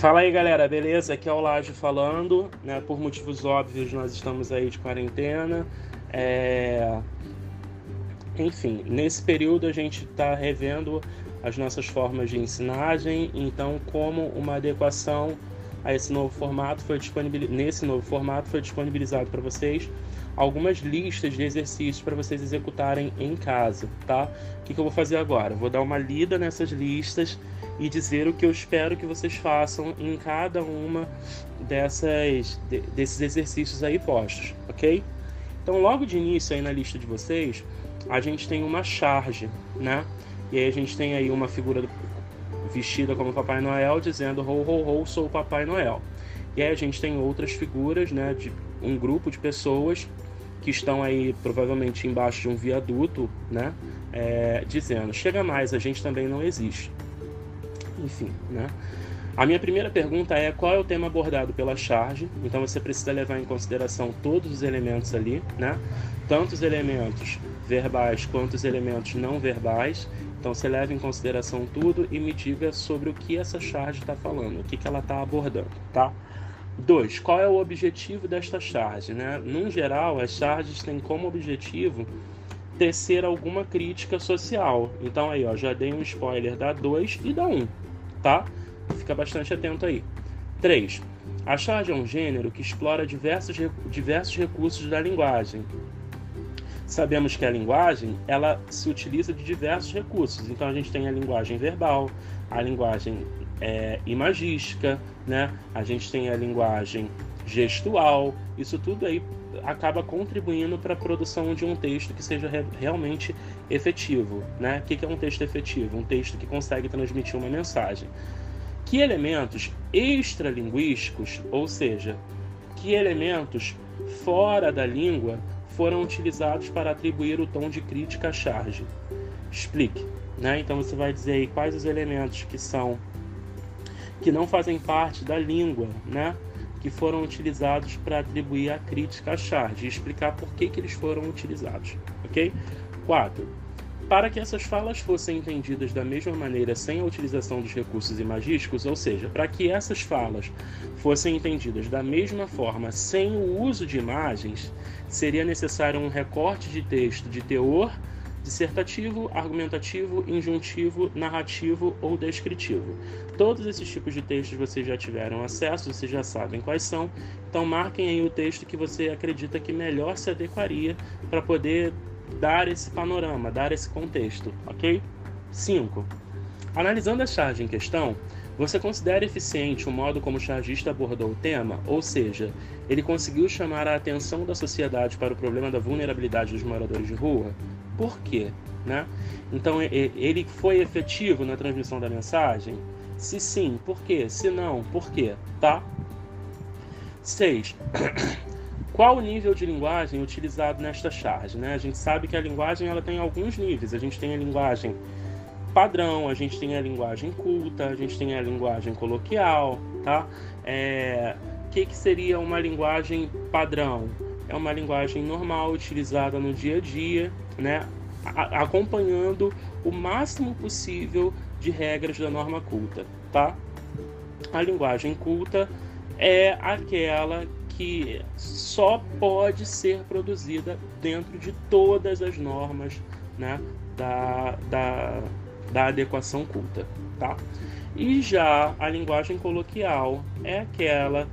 Fala aí galera, beleza? Aqui é o Laje falando, né? Por motivos óbvios nós estamos aí de quarentena. É... Enfim, nesse período a gente está revendo as nossas formas de ensinagem, então como uma adequação a esse novo formato foi disponibilizado, nesse novo formato foi disponibilizado para vocês algumas listas de exercícios para vocês executarem em casa, tá? O que, que eu vou fazer agora? Vou dar uma lida nessas listas e dizer o que eu espero que vocês façam em cada uma dessas de, desses exercícios aí postos, ok? Então, logo de início aí na lista de vocês, a gente tem uma charge, né? E aí a gente tem aí uma figura vestida como Papai Noel dizendo ho ho ho sou o Papai Noel. E aí a gente tem outras figuras, né, de um grupo de pessoas que estão aí provavelmente embaixo de um viaduto, né, é, dizendo chega mais, a gente também não existe. Enfim, né? A minha primeira pergunta é qual é o tema abordado pela charge. Então você precisa levar em consideração todos os elementos ali, né? Tanto os elementos verbais quanto os elementos não verbais. Então você leva em consideração tudo e me diga sobre o que essa charge está falando, o que, que ela está abordando, tá? 2. Qual é o objetivo desta charge? Né? Num geral, as charges têm como objetivo tecer alguma crítica social. Então aí, ó, já dei um spoiler da 2 e da 1, um, tá? Fica bastante atento aí. 3. A charge é um gênero que explora diversos, diversos recursos da linguagem, sabemos que a linguagem ela se utiliza de diversos recursos. Então a gente tem a linguagem verbal, a linguagem é, imagística, né? A gente tem a linguagem gestual. Isso tudo aí acaba contribuindo para a produção de um texto que seja re realmente efetivo, né? O que é um texto efetivo? Um texto que consegue transmitir uma mensagem. Que elementos extralinguísticos, ou seja, que elementos fora da língua foram utilizados para atribuir o tom de crítica à charge. Explique. Né? Então você vai dizer aí quais os elementos que são que não fazem parte da língua, né? que foram utilizados para atribuir a crítica à charge e explicar por que, que eles foram utilizados, ok? 4. Para que essas falas fossem entendidas da mesma maneira sem a utilização dos recursos imagísticos, ou seja, para que essas falas fossem entendidas da mesma forma sem o uso de imagens, seria necessário um recorte de texto de teor dissertativo, argumentativo, injuntivo, narrativo ou descritivo. Todos esses tipos de textos vocês já tiveram acesso, vocês já sabem quais são. Então marquem aí o texto que você acredita que melhor se adequaria para poder dar esse panorama, dar esse contexto, ok? 5. Analisando a charge em questão, você considera eficiente o modo como o chargista abordou o tema? Ou seja, ele conseguiu chamar a atenção da sociedade para o problema da vulnerabilidade dos moradores de rua? Por quê? Né? Então, ele foi efetivo na transmissão da mensagem? Se sim, por quê? Se não, por quê? Tá? 6. Qual o nível de linguagem utilizado nesta charge? Né? A gente sabe que a linguagem ela tem alguns níveis. A gente tem a linguagem padrão, a gente tem a linguagem culta, a gente tem a linguagem coloquial, tá? É, o que, que seria uma linguagem padrão? É uma linguagem normal, utilizada no dia a dia, né? A, acompanhando o máximo possível de regras da norma culta, tá? A linguagem culta é aquela que só pode ser produzida dentro de todas as normas né, da, da, da adequação culta, tá? E já a linguagem coloquial é aquela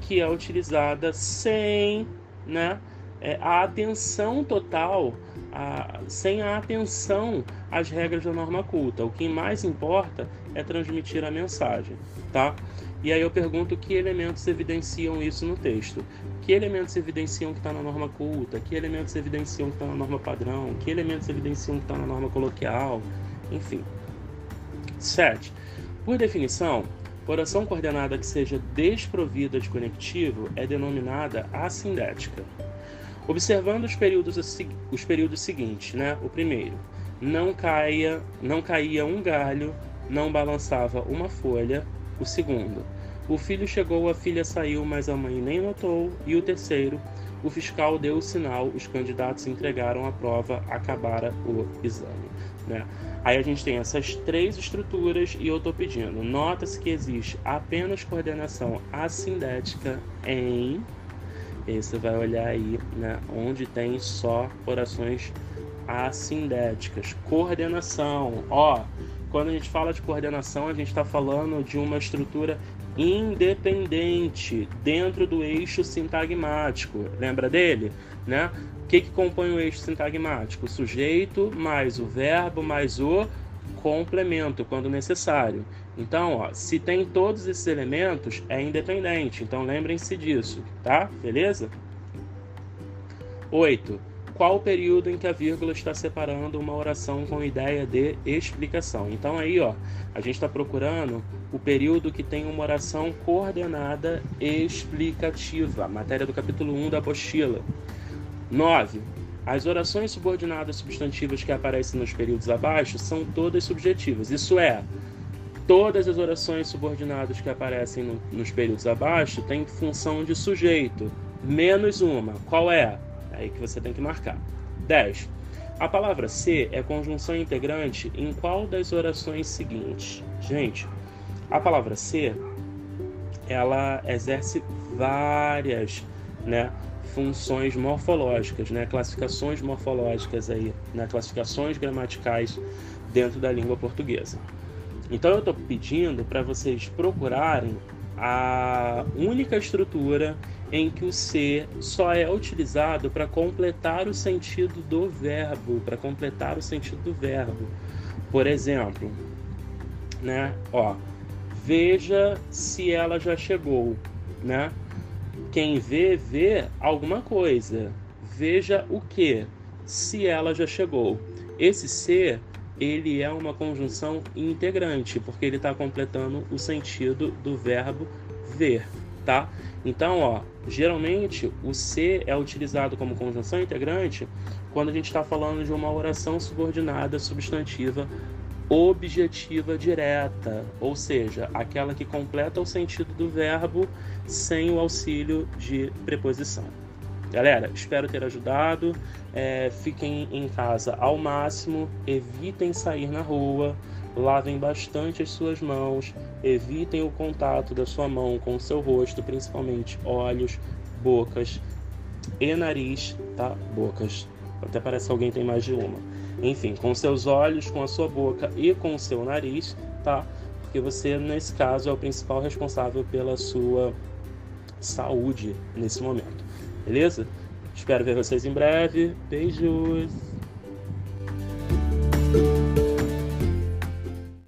que é utilizada sem né, é, a atenção total, a, sem a atenção às regras da norma culta. O que mais importa é transmitir a mensagem, tá? E aí eu pergunto que elementos evidenciam isso no texto. Que elementos evidenciam que está na norma culta? Que elementos evidenciam que está na norma padrão? Que elementos evidenciam que está na norma coloquial? enfim. 7. Por definição, oração coordenada que seja desprovida de conectivo é denominada assindética. Observando os períodos, os períodos seguintes, né? O primeiro, não caia, não caía um galho, não balançava uma folha. O segundo, o filho chegou, a filha saiu, mas a mãe nem notou. E o terceiro, o fiscal deu o sinal, os candidatos entregaram a prova, acabara o exame. Né? Aí a gente tem essas três estruturas e eu estou pedindo. Nota-se que existe apenas coordenação assindética em. Você vai olhar aí, né, onde tem só orações assindéticas. Coordenação, ó. Quando a gente fala de coordenação, a gente está falando de uma estrutura independente dentro do eixo sintagmático. Lembra dele? Né? O que, que compõe o eixo sintagmático? O sujeito mais o verbo mais o complemento, quando necessário. Então, ó, se tem todos esses elementos, é independente. Então, lembrem-se disso, tá? Beleza? 8 qual o período em que a vírgula está separando uma oração com ideia de explicação. Então aí, ó, a gente está procurando o período que tem uma oração coordenada explicativa, matéria do capítulo 1 da apostila. 9. As orações subordinadas substantivas que aparecem nos períodos abaixo são todas subjetivas. Isso é, todas as orações subordinadas que aparecem no, nos períodos abaixo têm função de sujeito, menos uma. Qual é? Aí que você tem que marcar. 10. A palavra ser é conjunção integrante em qual das orações seguintes? Gente, a palavra ser ela exerce várias, né, funções morfológicas, né, classificações morfológicas aí, né, classificações gramaticais dentro da língua portuguesa. Então eu estou pedindo para vocês procurarem a única estrutura em que o ser só é utilizado para completar o sentido do verbo, para completar o sentido do verbo. Por exemplo, né? Ó, veja se ela já chegou, né? Quem vê vê alguma coisa. Veja o que? Se ela já chegou. Esse ser ele é uma conjunção integrante, porque ele está completando o sentido do verbo ver, tá? Então, ó, geralmente o ser é utilizado como conjunção integrante quando a gente está falando de uma oração subordinada substantiva objetiva direta, ou seja, aquela que completa o sentido do verbo sem o auxílio de preposição. Galera, espero ter ajudado. É, fiquem em casa ao máximo, evitem sair na rua, lavem bastante as suas mãos, evitem o contato da sua mão com o seu rosto, principalmente olhos, bocas e nariz, tá? Bocas. Até parece que alguém tem mais de uma. Enfim, com seus olhos, com a sua boca e com o seu nariz, tá? Porque você, nesse caso, é o principal responsável pela sua saúde nesse momento. Beleza? Espero ver vocês em breve. Beijos!